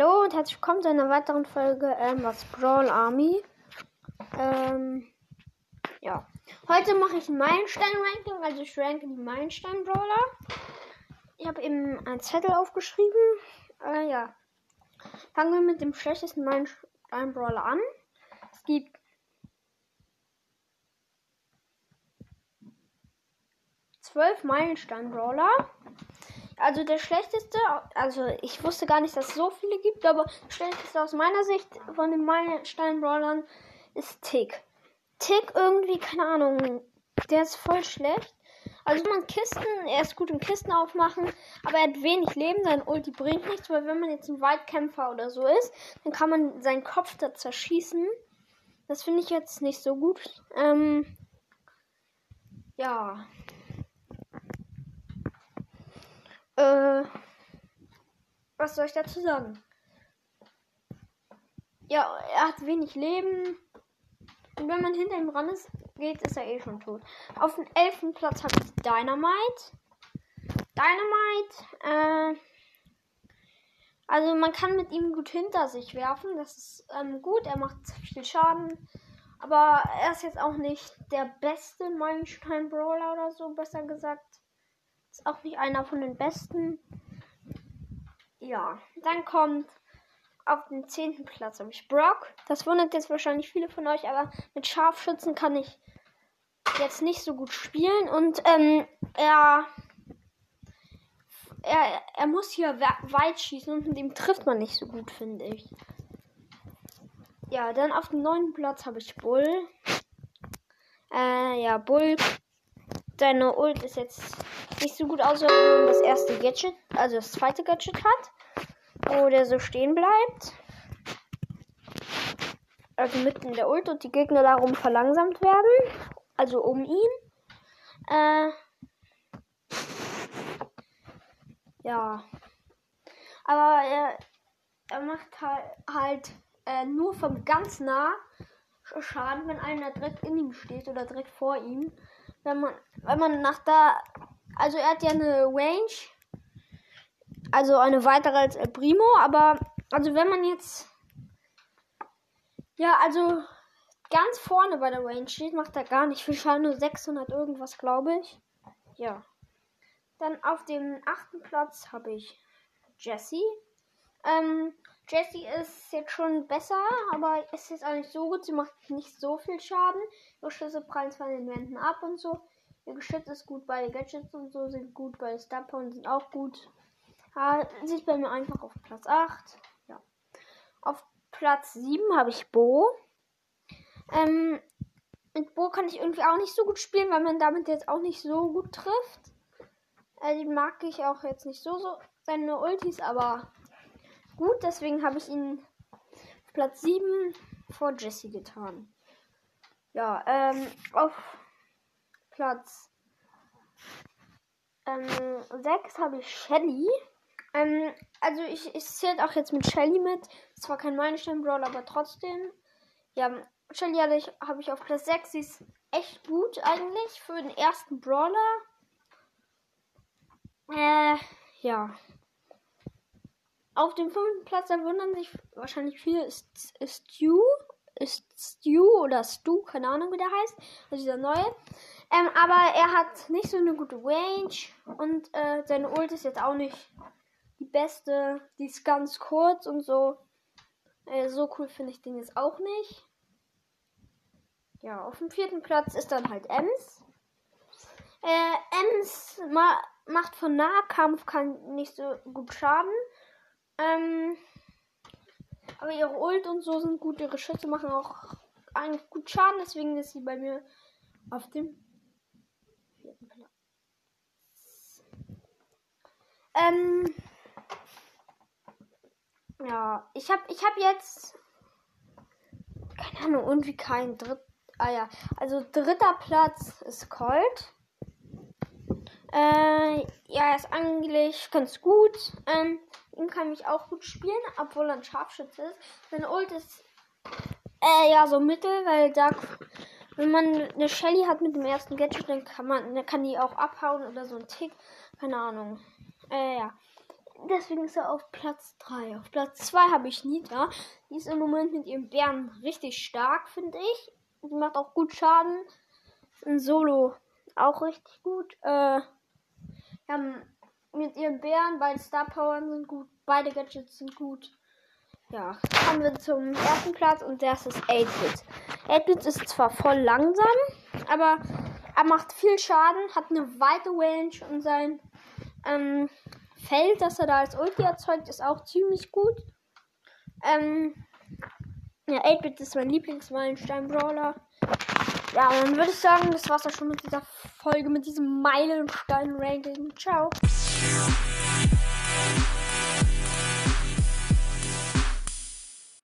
Hallo und herzlich willkommen zu einer weiteren Folge ähm, was Brawl Army. Ähm, ja. Heute mache ich ein Meilenstein-Ranking, also ich ranke die Meilenstein-Brawler. Ich habe eben einen Zettel aufgeschrieben. Äh, ja. Fangen wir mit dem schlechtesten Meilenstein-Brawler an. Es gibt zwölf Meilenstein-Brawler. Also der schlechteste, also ich wusste gar nicht, dass es so viele gibt, aber der schlechteste aus meiner Sicht von den Meilenstein-Brawlern ist Tick. Tick irgendwie, keine Ahnung, der ist voll schlecht. Also wenn man Kisten, er ist gut im Kisten aufmachen, aber er hat wenig Leben, sein Ulti bringt nichts, weil wenn man jetzt ein Waldkämpfer oder so ist, dann kann man seinen Kopf da zerschießen. Das finde ich jetzt nicht so gut. Ähm, ja. Äh, was soll ich dazu sagen? Ja, er hat wenig Leben. Und wenn man hinter ihm ran ist, geht, ist er eh schon tot. Auf dem elften Platz habe ich Dynamite. Dynamite, äh, also man kann mit ihm gut hinter sich werfen. Das ist ähm, gut. Er macht viel Schaden. Aber er ist jetzt auch nicht der beste Meilenstein-Brawler oder so, besser gesagt. Auch nicht einer von den besten. Ja, dann kommt auf den zehnten Platz habe ich Brock. Das wundert jetzt wahrscheinlich viele von euch, aber mit Scharfschützen kann ich jetzt nicht so gut spielen. Und ähm, er, er, er muss hier weit schießen und mit ihm trifft man nicht so gut, finde ich. Ja, dann auf dem neunten Platz habe ich Bull. Äh, ja, Bull. Seine Ult ist jetzt nicht so gut aus, wenn man das erste Gadget, also das zweite Gadget hat, wo der so stehen bleibt. Also mitten in der Ult und die Gegner darum verlangsamt werden. Also um ihn. Äh, ja. Aber er, er macht halt, halt äh, nur vom ganz nah Schaden, wenn einer direkt in ihm steht oder direkt vor ihm. Wenn man, wenn man nach da also er hat ja eine Range. Also eine weitere als El Primo, aber also wenn man jetzt ja, also ganz vorne bei der Range steht, macht er gar nicht viel Schaden, nur 600 irgendwas, glaube ich. Ja. Dann auf dem achten Platz habe ich Jessie. Ähm, Jessie ist jetzt schon besser, aber ist jetzt auch nicht so gut. Sie macht nicht so viel Schaden. Ihre Schüsse prallen zwar in den Wänden ab und so. Ihr Geschütz ist gut bei Gadgets und so, sind gut bei Star sind auch gut. Ja, sieht bei mir einfach auf Platz 8. Ja. Auf Platz 7 habe ich Bo. Ähm, mit Bo kann ich irgendwie auch nicht so gut spielen, weil man damit jetzt auch nicht so gut trifft. Äh, mag ich auch jetzt nicht so, so. Seine Ultis aber gut, deswegen habe ich ihn auf Platz 7 vor Jesse getan. Ja, ähm, auf Platz ähm, 6 habe ich Shelly. Ähm, also ich, ich zähle auch jetzt mit Shelly mit. Zwar kein Meilenstein-Brawl, aber trotzdem. Ja, Shelly habe ich, hab ich auf Platz 6. Sie ist echt gut eigentlich für den ersten Brawler. Äh, ja. Auf dem fünften Platz, da wundern sich wahrscheinlich viele, ist, ist Stu. Ist Stu oder Stu, keine Ahnung wie der heißt. Also dieser neue. Ähm, aber er hat nicht so eine gute Range und äh, seine Ult ist jetzt auch nicht die beste. Die ist ganz kurz und so. Äh, so cool finde ich den jetzt auch nicht. Ja, auf dem vierten Platz ist dann halt Ems. Äh, Ems ma macht von Nahkampf kann nicht so gut Schaden. Ähm, aber ihre Ult und so sind gut. Ihre Schüsse machen auch eigentlich gut Schaden. Deswegen ist sie bei mir auf dem Ähm. Ja, ich habe ich hab jetzt. Keine Ahnung, irgendwie kein dritt. Ah ja, also dritter Platz ist Colt. Äh, ja, ist eigentlich ganz gut. Ähm, ihn kann ich auch gut spielen, obwohl er ein Scharfschütze ist. Sein Ult ist äh, ja so mittel, weil da, wenn man eine Shelly hat mit dem ersten Gadget, dann kann man, dann kann die auch abhauen oder so ein Tick. Keine Ahnung. Äh, ja. deswegen ist er auf Platz 3. Auf Platz 2 habe ich Nita. Die ist im Moment mit ihrem Bären richtig stark, finde ich. Die macht auch gut Schaden. In Solo auch richtig gut. Äh, ja, mit ihren Bären, beide Star Powern sind gut, beide Gadgets sind gut. Ja, kommen wir zum ersten Platz und das ist 8-Bit. 8-Bit ist zwar voll langsam, aber er macht viel Schaden, hat eine weite Range und sein ähm, Feld, das er da als Ulti erzeugt, ist auch ziemlich gut. Ähm, ja, 8-Bit ist mein Lieblingsmeilenstein-Brawler. Ja, dann würde ich sagen, das war's auch schon mit dieser Folge, mit diesem Meilenstein-Ranking. Ciao.